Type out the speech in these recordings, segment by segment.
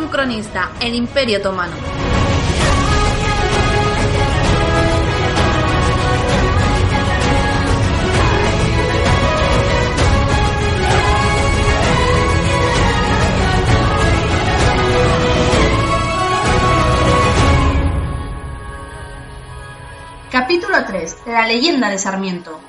un cronista, el Imperio Otomano. Capítulo 3. La leyenda de Sarmiento.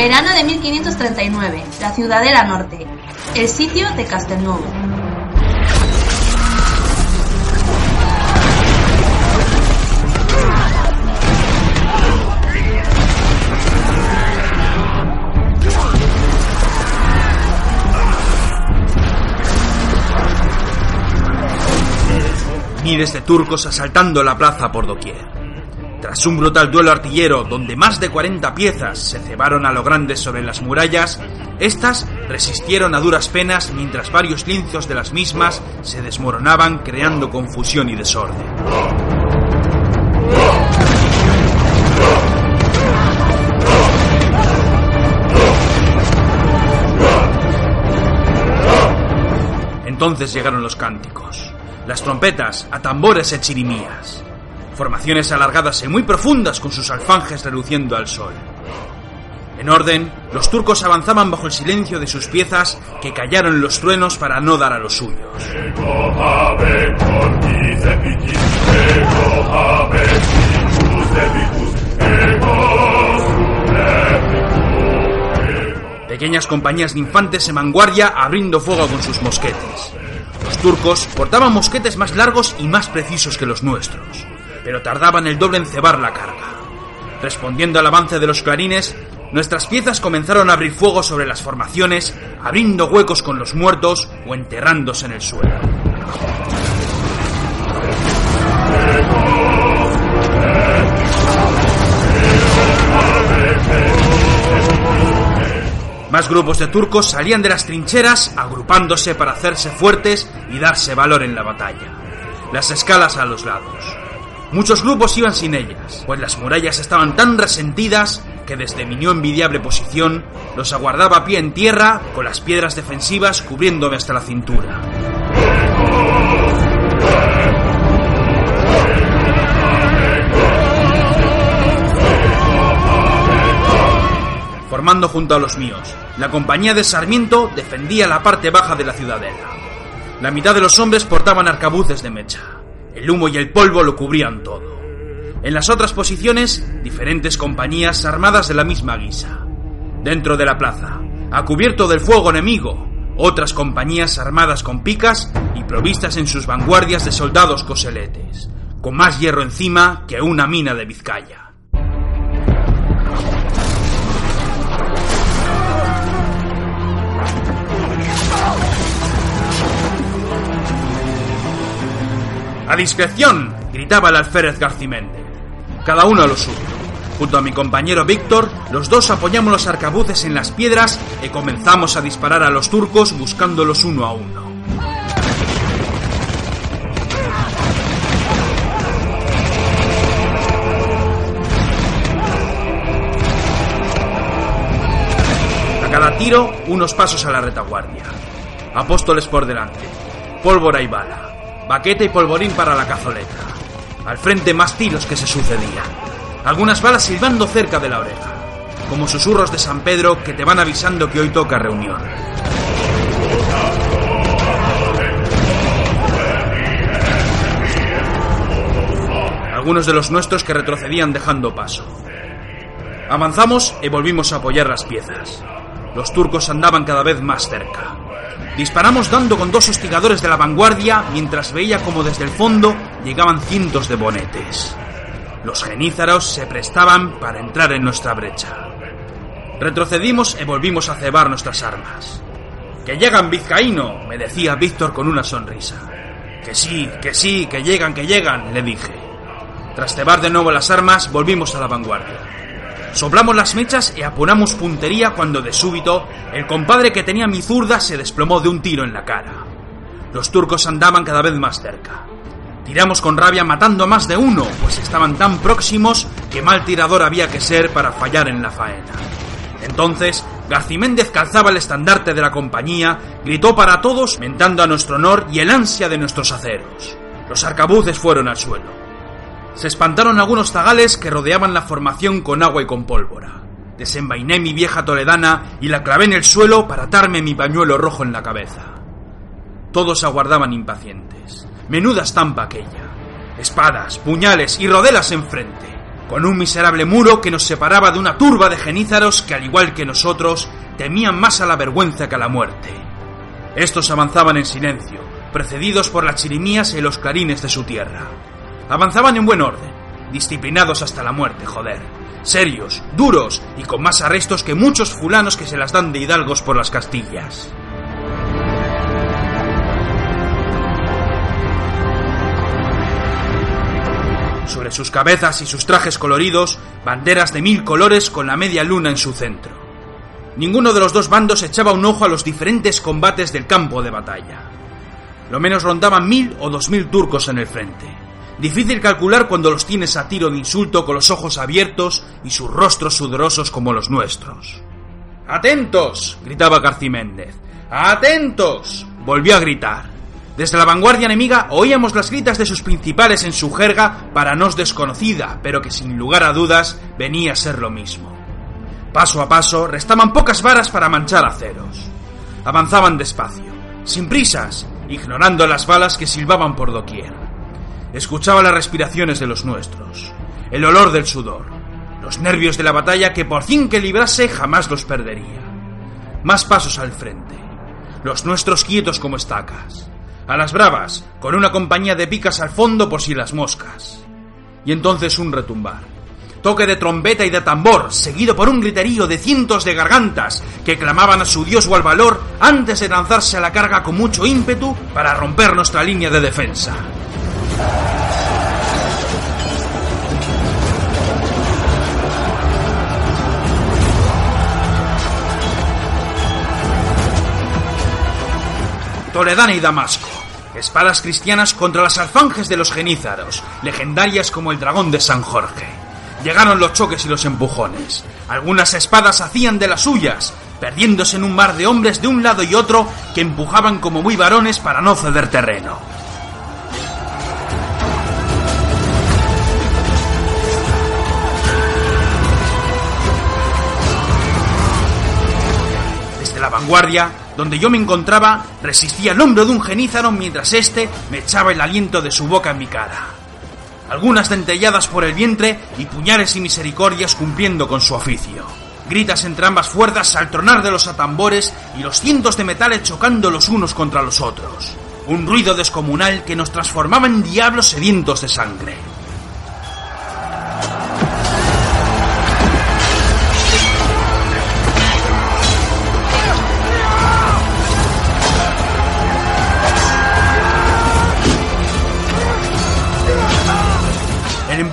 Verano de 1539, la Ciudadela Norte, el sitio de Castelnuovo. Miles de turcos asaltando la plaza por doquier. Tras un brutal duelo artillero donde más de 40 piezas se cebaron a lo grande sobre las murallas, estas resistieron a duras penas mientras varios lienzos de las mismas se desmoronaban creando confusión y desorden. Entonces llegaron los cánticos, las trompetas a tambores e chirimías, formaciones alargadas y muy profundas con sus alfanjes reluciendo al sol. En orden, los turcos avanzaban bajo el silencio de sus piezas que callaron los truenos para no dar a los suyos. Pequeñas compañías de infantes en vanguardia abriendo fuego con sus mosquetes. Los turcos portaban mosquetes más largos y más precisos que los nuestros, pero tardaban el doble en cebar la carga. Respondiendo al avance de los clarines, nuestras piezas comenzaron a abrir fuego sobre las formaciones, abriendo huecos con los muertos o enterrándose en el suelo. Más grupos de turcos salían de las trincheras agrupándose para hacerse fuertes y darse valor en la batalla. Las escalas a los lados. Muchos grupos iban sin ellas, pues las murallas estaban tan resentidas que desde mi no envidiable posición los aguardaba a pie en tierra con las piedras defensivas cubriéndome hasta la cintura. Formando junto a los míos, la compañía de Sarmiento defendía la parte baja de la ciudadela. La mitad de los hombres portaban arcabuces de mecha. El humo y el polvo lo cubrían todo. En las otras posiciones, diferentes compañías armadas de la misma guisa. Dentro de la plaza, a cubierto del fuego enemigo, otras compañías armadas con picas y provistas en sus vanguardias de soldados coseletes, con más hierro encima que una mina de Vizcaya. ¡A discreción! gritaba el alférez Garcimente. Cada uno a lo suyo. Junto a mi compañero Víctor, los dos apoyamos los arcabuces en las piedras y comenzamos a disparar a los turcos buscándolos uno a uno. A cada tiro, unos pasos a la retaguardia. Apóstoles por delante. Pólvora y bala. Baqueta y polvorín para la cazoleta. Al frente más tiros que se sucedían. Algunas balas silbando cerca de la oreja. Como susurros de San Pedro que te van avisando que hoy toca reunión. Algunos de los nuestros que retrocedían dejando paso. Avanzamos y volvimos a apoyar las piezas. Los turcos andaban cada vez más cerca. Disparamos dando con dos hostigadores de la vanguardia mientras veía como desde el fondo llegaban cientos de bonetes. Los genízaros se prestaban para entrar en nuestra brecha. Retrocedimos y volvimos a cebar nuestras armas. ¡Que llegan, vizcaíno! me decía Víctor con una sonrisa. Que sí, que sí, que llegan, que llegan, le dije. Tras cebar de nuevo las armas, volvimos a la vanguardia. Soplamos las mechas y aponamos puntería cuando de súbito el compadre que tenía mi zurda se desplomó de un tiro en la cara. Los turcos andaban cada vez más cerca. Tiramos con rabia matando a más de uno, pues estaban tan próximos que mal tirador había que ser para fallar en la faena. Entonces, Garciméndez calzaba el estandarte de la compañía, gritó para todos, mentando a nuestro honor y el ansia de nuestros aceros. Los arcabuces fueron al suelo. Se espantaron algunos zagales que rodeaban la formación con agua y con pólvora. Desenvainé mi vieja toledana y la clavé en el suelo para atarme mi pañuelo rojo en la cabeza. Todos aguardaban impacientes. Menuda estampa aquella. Espadas, puñales y rodelas enfrente, con un miserable muro que nos separaba de una turba de genízaros que, al igual que nosotros, temían más a la vergüenza que a la muerte. Estos avanzaban en silencio, precedidos por las chirimías y los clarines de su tierra. Avanzaban en buen orden, disciplinados hasta la muerte, joder. Serios, duros y con más arrestos que muchos fulanos que se las dan de hidalgos por las Castillas. Sobre sus cabezas y sus trajes coloridos, banderas de mil colores con la media luna en su centro. Ninguno de los dos bandos echaba un ojo a los diferentes combates del campo de batalla. Lo menos rondaban mil o dos mil turcos en el frente. Difícil calcular cuando los tienes a tiro de insulto con los ojos abiertos y sus rostros sudorosos como los nuestros. ¡Atentos! gritaba Garciméndez. ¡Atentos! volvió a gritar. Desde la vanguardia enemiga oíamos las gritas de sus principales en su jerga para nos desconocida, pero que sin lugar a dudas venía a ser lo mismo. Paso a paso restaban pocas varas para manchar aceros. Avanzaban despacio, sin prisas, ignorando las balas que silbaban por doquier. Escuchaba las respiraciones de los nuestros, el olor del sudor, los nervios de la batalla que por fin que librase jamás los perdería. Más pasos al frente, los nuestros quietos como estacas, a las bravas, con una compañía de picas al fondo por si las moscas. Y entonces un retumbar. Toque de trompeta y de tambor, seguido por un griterío de cientos de gargantas que clamaban a su dios o al valor antes de lanzarse a la carga con mucho ímpetu para romper nuestra línea de defensa. Toledana y Damasco. Espadas cristianas contra las alfanjes de los genízaros, legendarias como el dragón de San Jorge. Llegaron los choques y los empujones. Algunas espadas hacían de las suyas, perdiéndose en un mar de hombres de un lado y otro que empujaban como muy varones para no ceder terreno. La vanguardia, donde yo me encontraba, resistía el hombro de un genízaro mientras éste me echaba el aliento de su boca en mi cara. Algunas dentelladas por el vientre y puñales y misericordias cumpliendo con su oficio. Gritas entre ambas fuerzas al tronar de los atambores y los cientos de metales chocando los unos contra los otros. Un ruido descomunal que nos transformaba en diablos sedientos de sangre.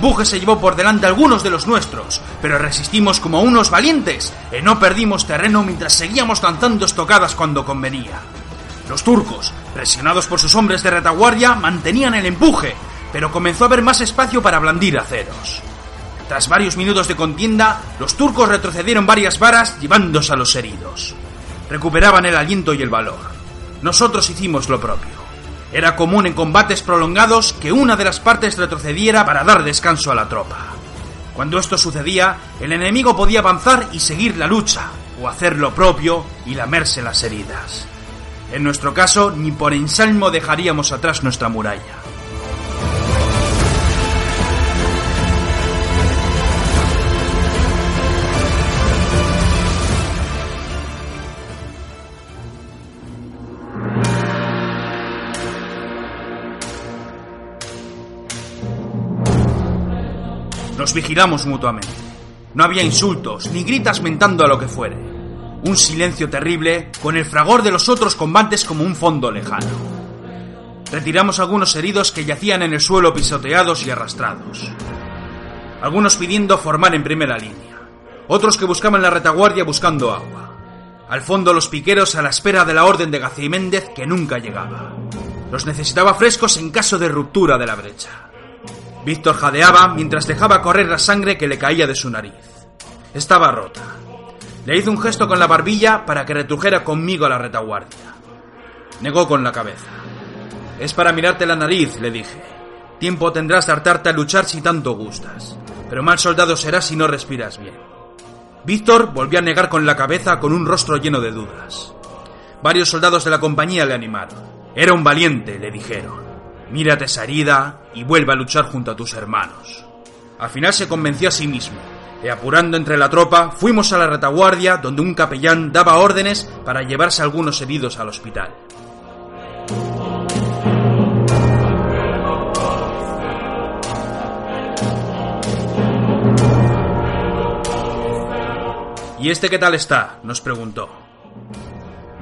Empuje se llevó por delante algunos de los nuestros, pero resistimos como unos valientes y no perdimos terreno mientras seguíamos lanzando estocadas cuando convenía. Los turcos, presionados por sus hombres de retaguardia, mantenían el empuje, pero comenzó a haber más espacio para blandir aceros. Tras varios minutos de contienda, los turcos retrocedieron varias varas llevándose a los heridos. Recuperaban el aliento y el valor. Nosotros hicimos lo propio. Era común en combates prolongados que una de las partes retrocediera para dar descanso a la tropa. Cuando esto sucedía, el enemigo podía avanzar y seguir la lucha, o hacer lo propio y lamerse las heridas. En nuestro caso, ni por ensalmo dejaríamos atrás nuestra muralla. Vigilamos mutuamente. No había insultos, ni gritas mentando a lo que fuere. Un silencio terrible, con el fragor de los otros combates como un fondo lejano. Retiramos algunos heridos que yacían en el suelo pisoteados y arrastrados. Algunos pidiendo formar en primera línea. otros que buscaban la retaguardia buscando agua. Al fondo los piqueros a la espera de la orden de Gaciméndez que nunca llegaba. Los necesitaba frescos en caso de ruptura de la brecha. Víctor jadeaba mientras dejaba correr la sangre que le caía de su nariz. Estaba rota. Le hizo un gesto con la barbilla para que retrujera conmigo a la retaguardia. Negó con la cabeza. Es para mirarte la nariz, le dije. Tiempo tendrás de hartarte a luchar si tanto gustas, pero mal soldado serás si no respiras bien. Víctor volvió a negar con la cabeza con un rostro lleno de dudas. Varios soldados de la compañía le animaron. Era un valiente, le dijeron. Mírate esa herida y vuelve a luchar junto a tus hermanos. Al final se convenció a sí mismo, y apurando entre la tropa, fuimos a la retaguardia donde un capellán daba órdenes para llevarse algunos heridos al hospital. ¿Y este qué tal está? nos preguntó.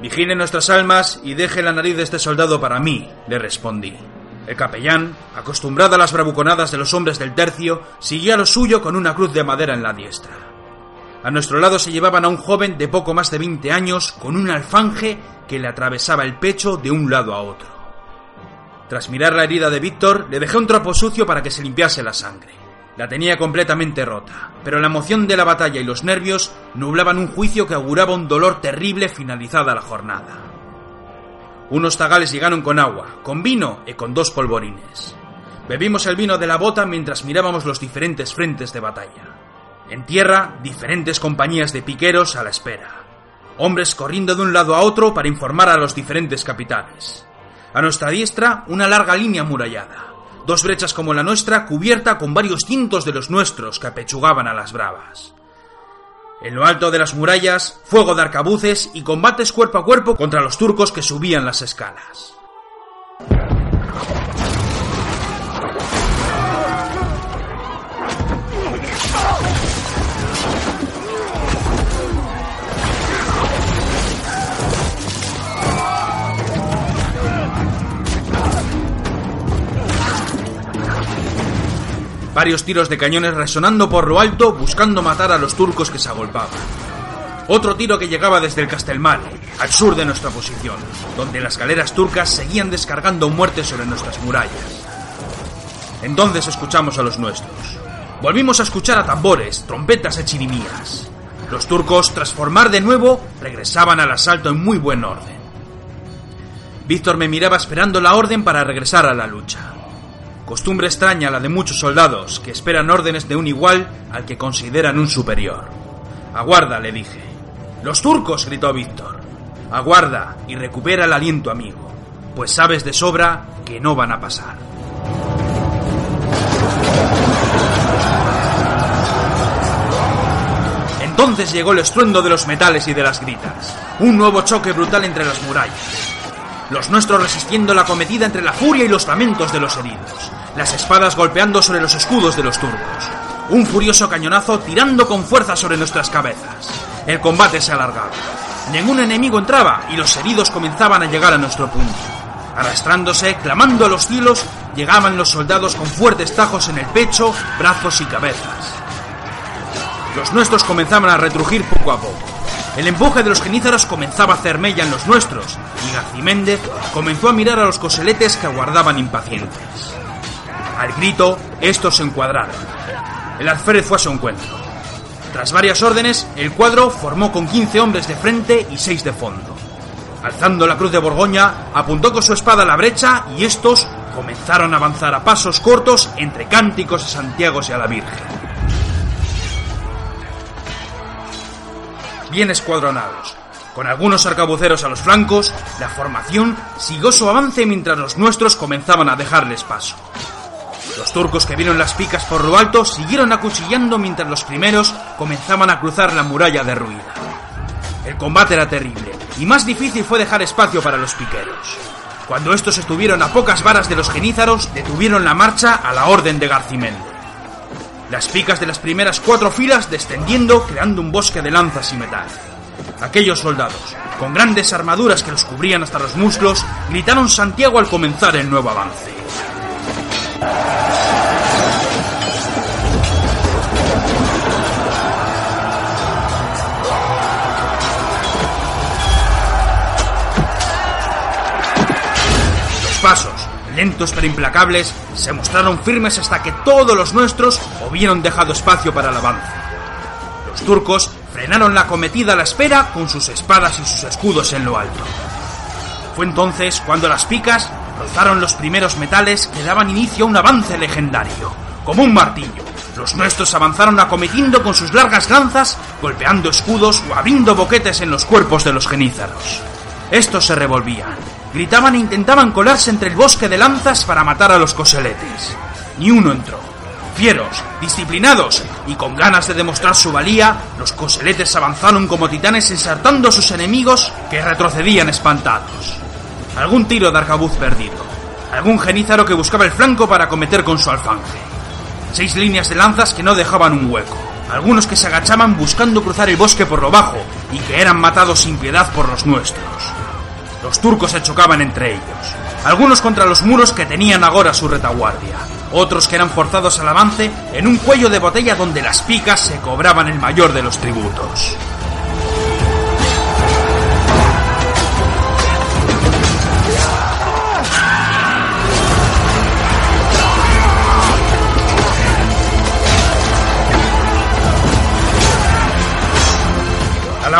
Vigile nuestras almas y deje la nariz de este soldado para mí, le respondí. El capellán, acostumbrado a las bravuconadas de los hombres del tercio, seguía lo suyo con una cruz de madera en la diestra. A nuestro lado se llevaban a un joven de poco más de 20 años con un alfanje que le atravesaba el pecho de un lado a otro. Tras mirar la herida de Víctor, le dejé un trapo sucio para que se limpiase la sangre. La tenía completamente rota, pero la emoción de la batalla y los nervios nublaban un juicio que auguraba un dolor terrible finalizada la jornada. Unos zagales llegaron con agua, con vino y con dos polvorines. Bebimos el vino de la bota mientras mirábamos los diferentes frentes de batalla. En tierra, diferentes compañías de piqueros a la espera. Hombres corriendo de un lado a otro para informar a los diferentes capitanes. A nuestra diestra, una larga línea amurallada dos brechas como la nuestra cubierta con varios cientos de los nuestros que apechugaban a las bravas. En lo alto de las murallas, fuego de arcabuces y combates cuerpo a cuerpo contra los turcos que subían las escalas. Varios tiros de cañones resonando por lo alto buscando matar a los turcos que se agolpaban. Otro tiro que llegaba desde el Castelmar, al sur de nuestra posición, donde las galeras turcas seguían descargando muertes sobre nuestras murallas. Entonces escuchamos a los nuestros. Volvimos a escuchar a tambores, trompetas y chirimías. Los turcos, tras formar de nuevo, regresaban al asalto en muy buen orden. Víctor me miraba esperando la orden para regresar a la lucha. Costumbre extraña la de muchos soldados que esperan órdenes de un igual al que consideran un superior. Aguarda, le dije. Los turcos, gritó Víctor. Aguarda y recupera el aliento, amigo, pues sabes de sobra que no van a pasar. Entonces llegó el estruendo de los metales y de las gritas. Un nuevo choque brutal entre las murallas. Los nuestros resistiendo la cometida entre la furia y los lamentos de los heridos las espadas golpeando sobre los escudos de los turcos. Un furioso cañonazo tirando con fuerza sobre nuestras cabezas. El combate se alargaba. Ningún enemigo entraba y los heridos comenzaban a llegar a nuestro punto. Arrastrándose, clamando a los cielos, llegaban los soldados con fuertes tajos en el pecho, brazos y cabezas. Los nuestros comenzaban a retrujir poco a poco. El empuje de los genízaros comenzaba a hacer mella en los nuestros, y Garciméndez comenzó a mirar a los coseletes que aguardaban impacientes. Al grito, estos se encuadraron. El alférez fue a su encuentro. Tras varias órdenes, el cuadro formó con 15 hombres de frente y 6 de fondo. Alzando la cruz de Borgoña, apuntó con su espada a la brecha y estos comenzaron a avanzar a pasos cortos entre cánticos a Santiago y a la Virgen. Bien escuadronados, con algunos arcabuceros a los flancos, la formación siguió su avance mientras los nuestros comenzaban a dejarles paso. Los turcos que vieron las picas por lo alto siguieron acuchillando mientras los primeros comenzaban a cruzar la muralla derruida. El combate era terrible y más difícil fue dejar espacio para los piqueros. Cuando estos estuvieron a pocas varas de los genízaros, detuvieron la marcha a la orden de Garcimende. Las picas de las primeras cuatro filas descendiendo creando un bosque de lanzas y metal. Aquellos soldados, con grandes armaduras que los cubrían hasta los muslos, gritaron Santiago al comenzar el nuevo avance. Los pasos, lentos pero implacables, se mostraron firmes hasta que todos los nuestros hubieron dejado espacio para el avance. Los turcos frenaron la cometida a la espera con sus espadas y sus escudos en lo alto. Fue entonces cuando las picas rozaron los primeros metales que daban inicio a un avance legendario, como un martillo. Los nuestros avanzaron acometiendo con sus largas lanzas, golpeando escudos o abriendo boquetes en los cuerpos de los genízaros. Estos se revolvían, gritaban e intentaban colarse entre el bosque de lanzas para matar a los coseletes. Ni uno entró. Fieros, disciplinados y con ganas de demostrar su valía, los coseletes avanzaron como titanes ensartando a sus enemigos que retrocedían espantados. Algún tiro de arcabuz perdido. Algún genízaro que buscaba el flanco para acometer con su alfanje. Seis líneas de lanzas que no dejaban un hueco. Algunos que se agachaban buscando cruzar el bosque por lo bajo y que eran matados sin piedad por los nuestros. Los turcos se chocaban entre ellos, algunos contra los muros que tenían ahora su retaguardia, otros que eran forzados al avance en un cuello de botella donde las picas se cobraban el mayor de los tributos.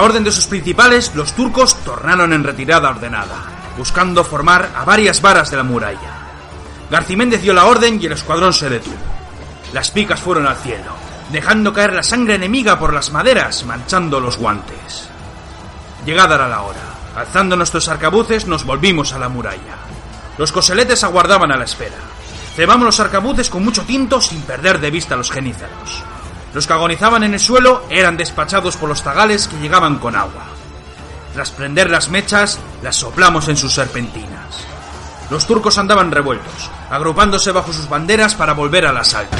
Orden de sus principales, los turcos tornaron en retirada ordenada, buscando formar a varias varas de la muralla. Garciméndez dio la orden y el escuadrón se detuvo. Las picas fueron al cielo, dejando caer la sangre enemiga por las maderas, manchando los guantes. Llegada era la hora. Alzando nuestros arcabuces, nos volvimos a la muralla. Los coseletes aguardaban a la espera. Cebamos los arcabuces con mucho tinto sin perder de vista a los genízaros. Los que agonizaban en el suelo eran despachados por los zagales que llegaban con agua. Tras prender las mechas, las soplamos en sus serpentinas. Los turcos andaban revueltos, agrupándose bajo sus banderas para volver al asalto.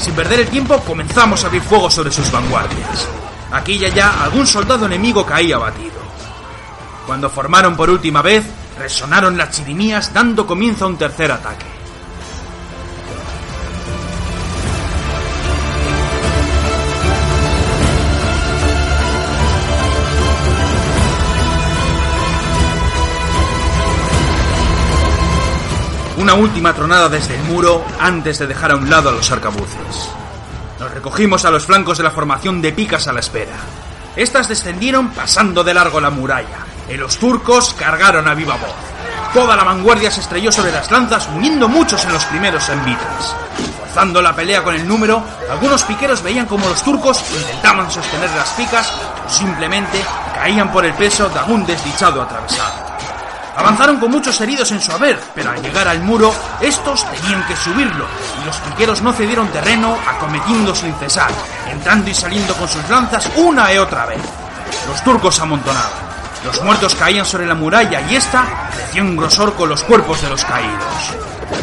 Sin perder el tiempo, comenzamos a abrir fuego sobre sus vanguardias. Aquí y allá algún soldado enemigo caía abatido. Cuando formaron por última vez, resonaron las chirimías dando comienzo a un tercer ataque. Una última tronada desde el muro antes de dejar a un lado a los arcabuces. Nos recogimos a los flancos de la formación de picas a la espera. Estas descendieron pasando de largo la muralla, y los turcos cargaron a viva voz. Toda la vanguardia se estrelló sobre las lanzas, muriendo muchos en los primeros envites. Forzando la pelea con el número, algunos piqueros veían como los turcos intentaban sostener las picas o simplemente caían por el peso de algún desdichado atravesado. Avanzaron con muchos heridos en su haber, pero al llegar al muro, estos tenían que subirlo, y los piqueros no cedieron terreno, acometiendo sin cesar, entrando y saliendo con sus lanzas una y otra vez. Los turcos amontonaban. Los muertos caían sobre la muralla y esta creció en grosor con los cuerpos de los caídos.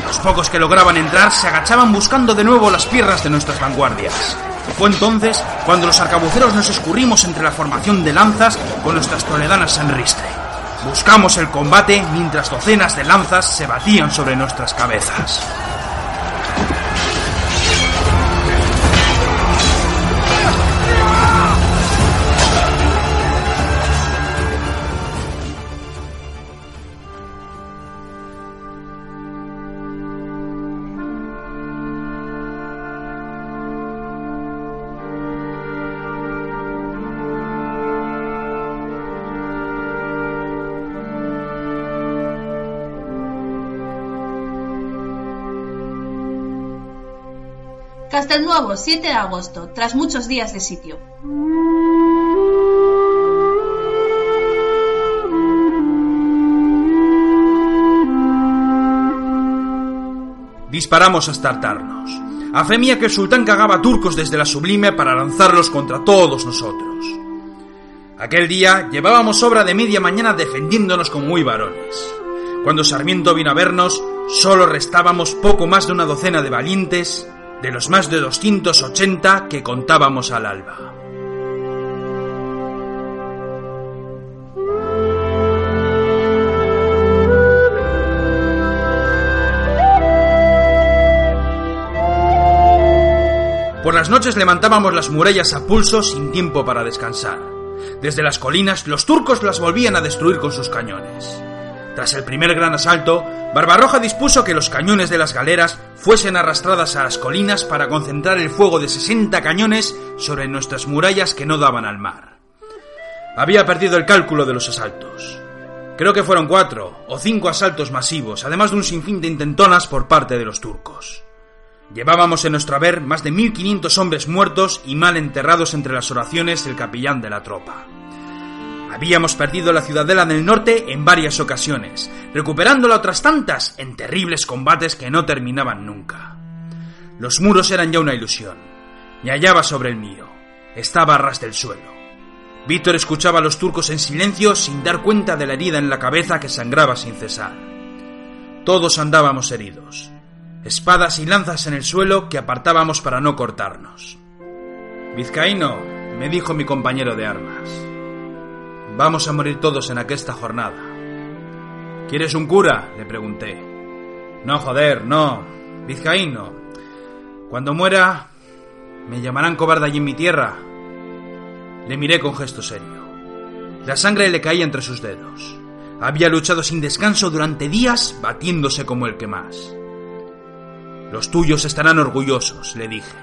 Los pocos que lograban entrar se agachaban buscando de nuevo las piernas de nuestras vanguardias. Fue entonces cuando los arcabuceros nos escurrimos entre la formación de lanzas con nuestras toledanas en ristre. Buscamos el combate mientras docenas de lanzas se batían sobre nuestras cabezas. Castelnuovo, 7 de agosto, tras muchos días de sitio. Disparamos hasta hartarnos. A fe mía que el sultán cagaba turcos desde la sublime para lanzarlos contra todos nosotros. Aquel día llevábamos obra de media mañana defendiéndonos como muy varones. Cuando Sarmiento vino a vernos, solo restábamos poco más de una docena de valientes de los más de 280 que contábamos al alba. Por las noches levantábamos las murallas a pulso sin tiempo para descansar. Desde las colinas los turcos las volvían a destruir con sus cañones. Tras el primer gran asalto, Barbarroja dispuso que los cañones de las galeras fuesen arrastradas a las colinas para concentrar el fuego de 60 cañones sobre nuestras murallas que no daban al mar. Había perdido el cálculo de los asaltos. Creo que fueron cuatro o cinco asaltos masivos, además de un sinfín de intentonas por parte de los turcos. Llevábamos en nuestro haber más de 1500 hombres muertos y mal enterrados entre las oraciones del capellán de la tropa. Habíamos perdido la ciudadela del norte en varias ocasiones, recuperándola otras tantas en terribles combates que no terminaban nunca. Los muros eran ya una ilusión. Me hallaba sobre el mío. Estaba a ras del suelo. Víctor escuchaba a los turcos en silencio sin dar cuenta de la herida en la cabeza que sangraba sin cesar. Todos andábamos heridos. Espadas y lanzas en el suelo que apartábamos para no cortarnos. Vizcaíno, me dijo mi compañero de armas. Vamos a morir todos en aquesta jornada. ¿Quieres un cura? le pregunté. No, joder, no. Vizcaíno. Cuando muera, me llamarán cobarde allí en mi tierra. Le miré con gesto serio. La sangre le caía entre sus dedos. Había luchado sin descanso durante días, batiéndose como el que más. Los tuyos estarán orgullosos, le dije.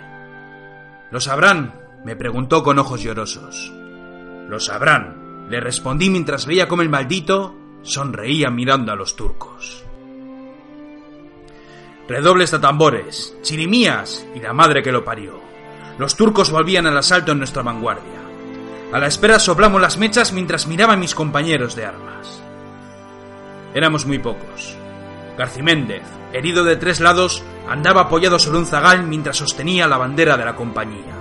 ¿Lo sabrán? me preguntó con ojos llorosos. Lo sabrán, le respondí mientras veía cómo el maldito sonreía mirando a los turcos. Redobles de tambores, chirimías y la madre que lo parió. Los turcos volvían al asalto en nuestra vanguardia. A la espera soplamos las mechas mientras miraba a mis compañeros de armas. Éramos muy pocos. Garciméndez, herido de tres lados, andaba apoyado sobre un zagal mientras sostenía la bandera de la compañía.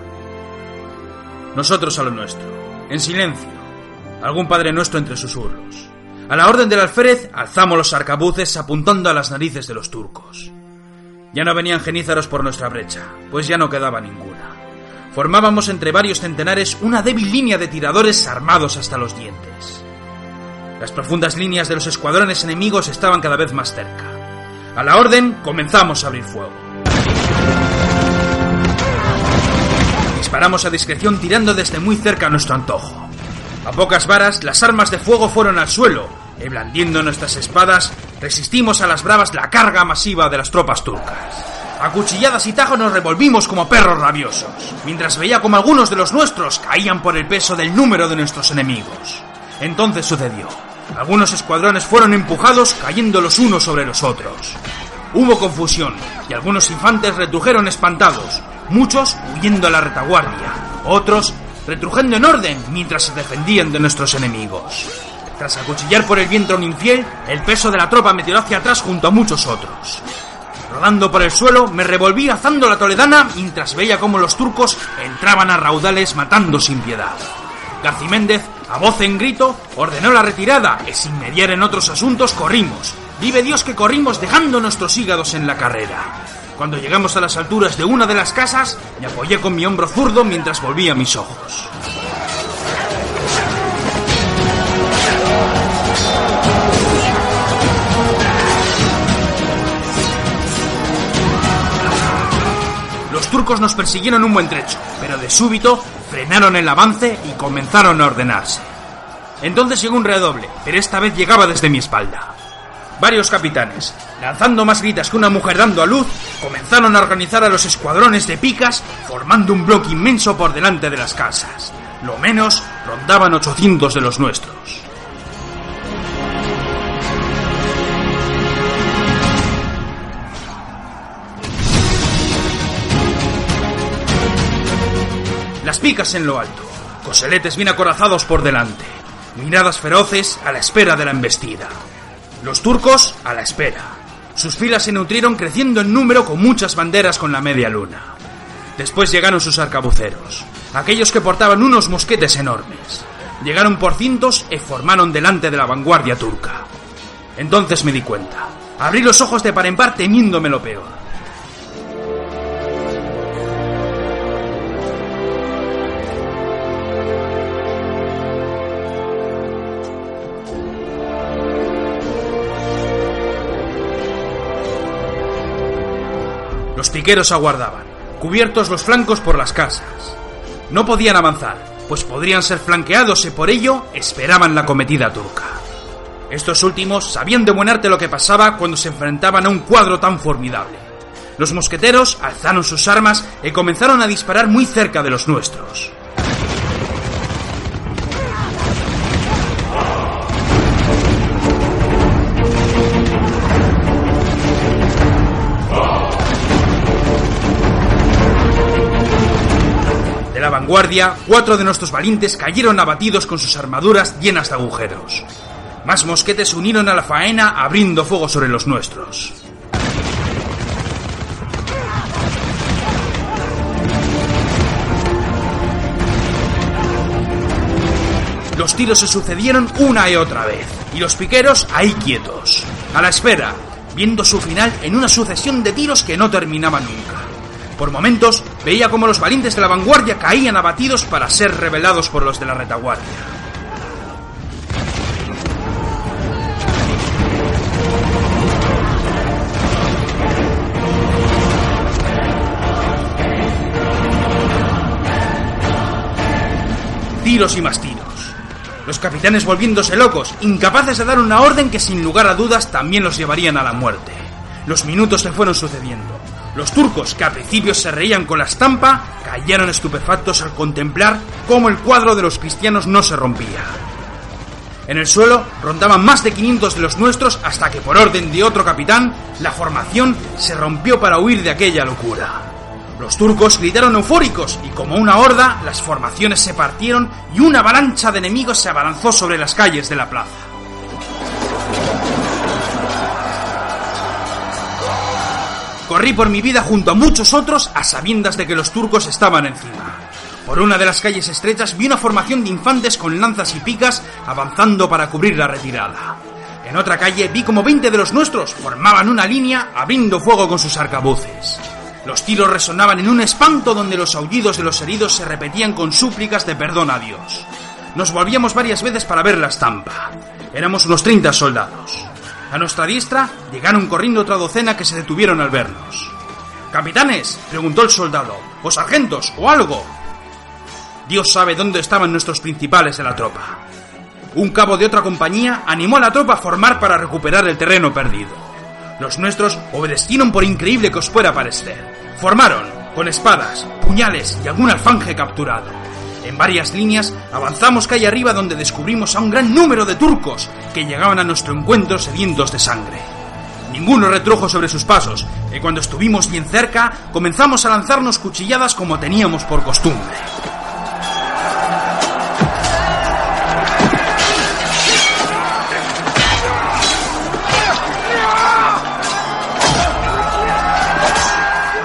Nosotros a lo nuestro, en silencio, algún padre nuestro entre susurros. A la orden del alférez alzamos los arcabuces apuntando a las narices de los turcos. Ya no venían genízaros por nuestra brecha, pues ya no quedaba ninguna. Formábamos entre varios centenares una débil línea de tiradores armados hasta los dientes. Las profundas líneas de los escuadrones enemigos estaban cada vez más cerca. A la orden comenzamos a abrir fuego. Disparamos a discreción tirando desde muy cerca a nuestro antojo. A pocas varas, las armas de fuego fueron al suelo, y blandiendo nuestras espadas, resistimos a las bravas la carga masiva de las tropas turcas. A cuchilladas y tajos nos revolvimos como perros rabiosos, mientras veía como algunos de los nuestros caían por el peso del número de nuestros enemigos. Entonces sucedió. Algunos escuadrones fueron empujados cayendo los unos sobre los otros. Hubo confusión y algunos infantes retrujeron espantados, muchos huyendo a la retaguardia, otros retrujendo en orden mientras se defendían de nuestros enemigos. Tras acuchillar por el viento a un infiel, el peso de la tropa me tiró hacia atrás junto a muchos otros. Rodando por el suelo, me revolví azando la toledana mientras veía cómo los turcos entraban a raudales matando sin piedad. Garciméndez, a voz en grito, ordenó la retirada y sin mediar en otros asuntos corrimos. Vive Dios que corrimos dejando nuestros hígados en la carrera. Cuando llegamos a las alturas de una de las casas, me apoyé con mi hombro zurdo mientras volvía mis ojos. Los turcos nos persiguieron un buen trecho, pero de súbito frenaron el avance y comenzaron a ordenarse. Entonces llegó un redoble, pero esta vez llegaba desde mi espalda. Varios capitanes, lanzando más gritas que una mujer dando a luz, comenzaron a organizar a los escuadrones de picas, formando un bloque inmenso por delante de las casas. Lo menos rondaban 800 de los nuestros. Las picas en lo alto, coseletes bien acorazados por delante, miradas feroces a la espera de la embestida. Los turcos a la espera. Sus filas se nutrieron creciendo en número con muchas banderas con la media luna. Después llegaron sus arcabuceros, aquellos que portaban unos mosquetes enormes. Llegaron por cientos y formaron delante de la vanguardia turca. Entonces me di cuenta. Abrí los ojos de par en par temiéndome lo peor. Los piqueros aguardaban, cubiertos los flancos por las casas. No podían avanzar, pues podrían ser flanqueados y por ello esperaban la cometida turca. Estos últimos sabían de buen arte lo que pasaba cuando se enfrentaban a un cuadro tan formidable. Los mosqueteros alzaron sus armas y comenzaron a disparar muy cerca de los nuestros. Vanguardia, cuatro de nuestros valientes cayeron abatidos con sus armaduras llenas de agujeros. Más mosquetes se unieron a la faena abriendo fuego sobre los nuestros. Los tiros se sucedieron una y otra vez, y los piqueros ahí quietos, a la espera, viendo su final en una sucesión de tiros que no terminaban nunca. Por momentos veía como los valientes de la vanguardia caían abatidos para ser revelados por los de la retaguardia. Tiros y más tiros. Los capitanes volviéndose locos, incapaces de dar una orden que sin lugar a dudas también los llevarían a la muerte. Los minutos se fueron sucediendo. Los turcos, que al principio se reían con la estampa, cayeron estupefactos al contemplar cómo el cuadro de los cristianos no se rompía. En el suelo rondaban más de 500 de los nuestros hasta que por orden de otro capitán, la formación se rompió para huir de aquella locura. Los turcos gritaron eufóricos y como una horda, las formaciones se partieron y una avalancha de enemigos se abalanzó sobre las calles de la plaza. Corrí por mi vida junto a muchos otros a sabiendas de que los turcos estaban encima. Por una de las calles estrechas vi una formación de infantes con lanzas y picas avanzando para cubrir la retirada. En otra calle vi como 20 de los nuestros formaban una línea abriendo fuego con sus arcabuces. Los tiros resonaban en un espanto donde los aullidos de los heridos se repetían con súplicas de perdón a Dios. Nos volvíamos varias veces para ver la estampa. Éramos unos 30 soldados. A nuestra diestra llegaron corriendo otra docena que se detuvieron al vernos. Capitanes, preguntó el soldado, o sargentos, o algo. Dios sabe dónde estaban nuestros principales de la tropa. Un cabo de otra compañía animó a la tropa a formar para recuperar el terreno perdido. Los nuestros obedecieron por increíble que os pueda parecer. Formaron, con espadas, puñales y algún alfanje capturado. En varias líneas avanzamos calle arriba donde descubrimos a un gran número de turcos que llegaban a nuestro encuentro sedientos de sangre. Ninguno retrujo sobre sus pasos, y cuando estuvimos bien cerca comenzamos a lanzarnos cuchilladas como teníamos por costumbre.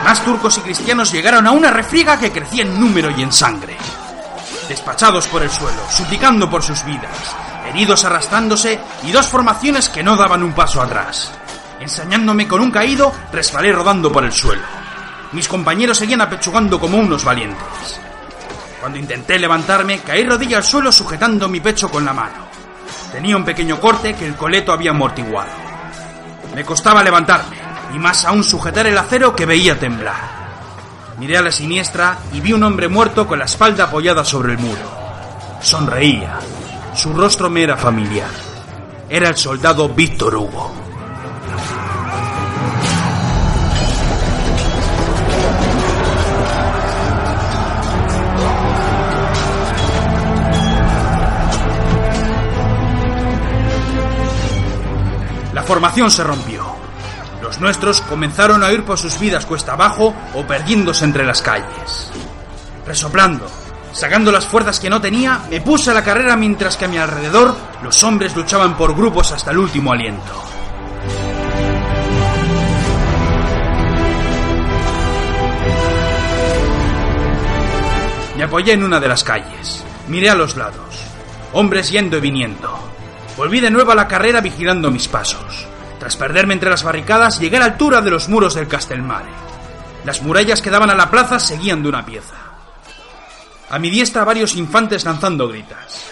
Más turcos y cristianos llegaron a una refriega que crecía en número y en sangre. Despachados por el suelo, suplicando por sus vidas, heridos arrastrándose y dos formaciones que no daban un paso atrás. Ensañándome con un caído, resbalé rodando por el suelo. Mis compañeros seguían apechugando como unos valientes. Cuando intenté levantarme, caí rodilla al suelo sujetando mi pecho con la mano. Tenía un pequeño corte que el coleto había amortiguado. Me costaba levantarme, y más aún sujetar el acero que veía temblar. Miré a la siniestra y vi un hombre muerto con la espalda apoyada sobre el muro. Sonreía. Su rostro me era familiar. Era el soldado Víctor Hugo. La formación se rompió. Nuestros comenzaron a huir por sus vidas cuesta abajo o perdiéndose entre las calles. Resoplando, sacando las fuerzas que no tenía, me puse a la carrera mientras que a mi alrededor los hombres luchaban por grupos hasta el último aliento. Me apoyé en una de las calles. Miré a los lados. Hombres yendo y viniendo. Volví de nuevo a la carrera vigilando mis pasos. Tras perderme entre las barricadas, llegué a la altura de los muros del Castelmare. Las murallas que daban a la plaza seguían de una pieza. A mi diestra varios infantes lanzando gritas.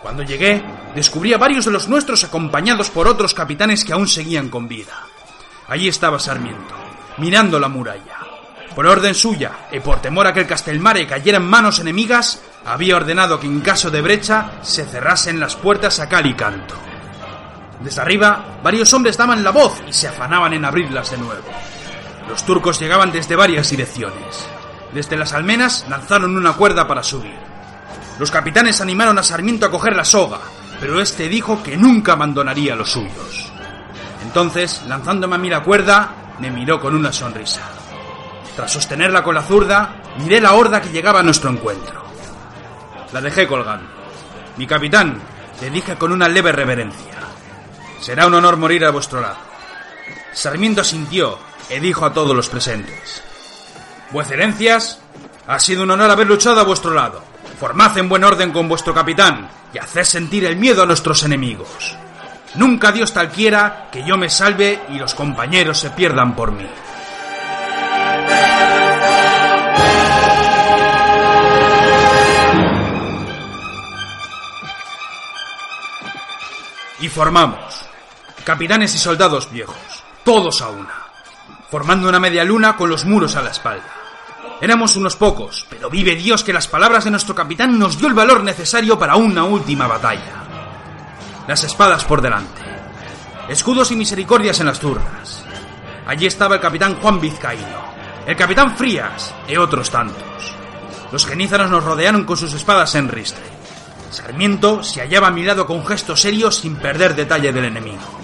Cuando llegué, descubrí a varios de los nuestros acompañados por otros capitanes que aún seguían con vida. Allí estaba Sarmiento, mirando la muralla. Por orden suya, y por temor a que el Castelmare cayera en manos enemigas, había ordenado que en caso de brecha se cerrasen las puertas a cal y canto. Desde arriba, varios hombres daban la voz y se afanaban en abrirlas de nuevo. Los turcos llegaban desde varias direcciones. Desde las almenas lanzaron una cuerda para subir. Los capitanes animaron a Sarmiento a coger la soga, pero este dijo que nunca abandonaría los suyos. Entonces, lanzándome a mí la cuerda, me miró con una sonrisa. Tras sostenerla con la zurda, miré la horda que llegaba a nuestro encuentro. La dejé colgando. Mi capitán, le dije con una leve reverencia. Será un honor morir a vuestro lado. Sarmiento sintió y dijo a todos los presentes. Vuecerencias, ha sido un honor haber luchado a vuestro lado. Formad en buen orden con vuestro capitán y haced sentir el miedo a nuestros enemigos. Nunca Dios tal quiera que yo me salve y los compañeros se pierdan por mí. Y formamos, capitanes y soldados viejos, todos a una, formando una media luna con los muros a la espalda. Éramos unos pocos, pero vive Dios que las palabras de nuestro capitán nos dio el valor necesario para una última batalla. Las espadas por delante, escudos y misericordias en las turras. Allí estaba el capitán Juan Vizcaíno, el capitán Frías y otros tantos. Los genízaros nos rodearon con sus espadas en ristre. Sarmiento se hallaba a mi lado con gesto serio sin perder detalle del enemigo.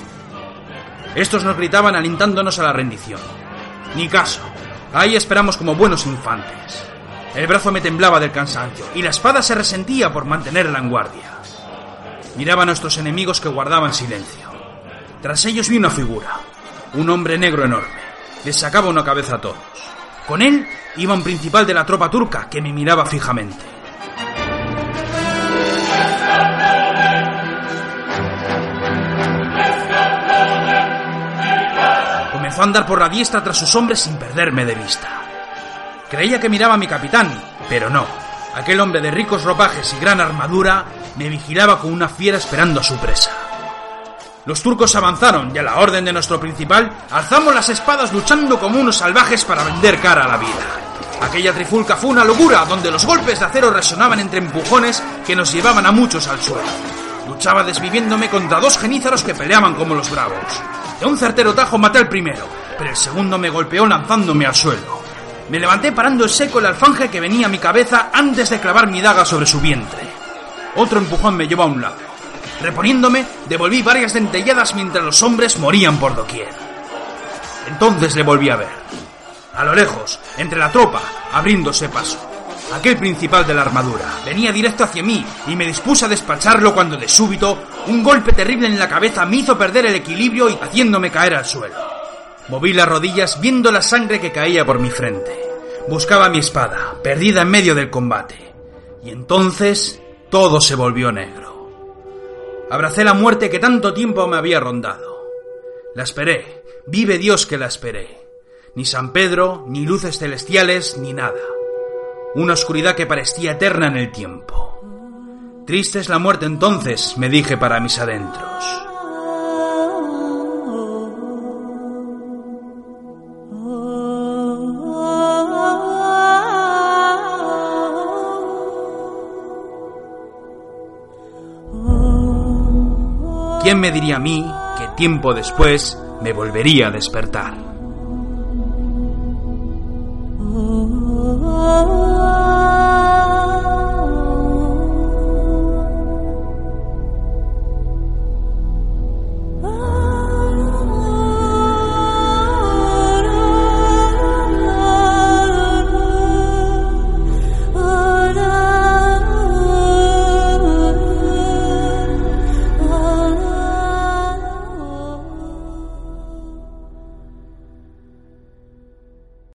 Estos nos gritaban alentándonos a la rendición. Ni caso. Ahí esperamos como buenos infantes. El brazo me temblaba del cansancio y la espada se resentía por mantenerla en guardia. Miraba a nuestros enemigos que guardaban silencio. Tras ellos vi una figura, un hombre negro enorme. Les sacaba una cabeza a todos. Con él iba un principal de la tropa turca que me miraba fijamente. Andar por la diestra tras sus hombres sin perderme de vista. Creía que miraba a mi capitán, pero no. Aquel hombre de ricos ropajes y gran armadura me vigilaba con una fiera esperando a su presa. Los turcos avanzaron y a la orden de nuestro principal alzamos las espadas luchando como unos salvajes para vender cara a la vida. Aquella trifulca fue una locura donde los golpes de acero resonaban entre empujones que nos llevaban a muchos al suelo. Luchaba desviviéndome contra dos genízaros que peleaban como los bravos. De un certero tajo maté al primero, pero el segundo me golpeó lanzándome al suelo. Me levanté parando el seco el alfanje que venía a mi cabeza antes de clavar mi daga sobre su vientre. Otro empujón me llevó a un lado. Reponiéndome, devolví varias dentelladas mientras los hombres morían por doquier. Entonces le volví a ver. A lo lejos, entre la tropa, abriéndose paso. Aquel principal de la armadura venía directo hacia mí y me dispuse a despacharlo cuando de súbito un golpe terrible en la cabeza me hizo perder el equilibrio y haciéndome caer al suelo. Moví las rodillas viendo la sangre que caía por mi frente. Buscaba mi espada, perdida en medio del combate. Y entonces todo se volvió negro. Abracé la muerte que tanto tiempo me había rondado. La esperé, vive Dios que la esperé. Ni San Pedro, ni luces celestiales, ni nada una oscuridad que parecía eterna en el tiempo. Triste es la muerte entonces, me dije para mis adentros. ¿Quién me diría a mí que tiempo después me volvería a despertar?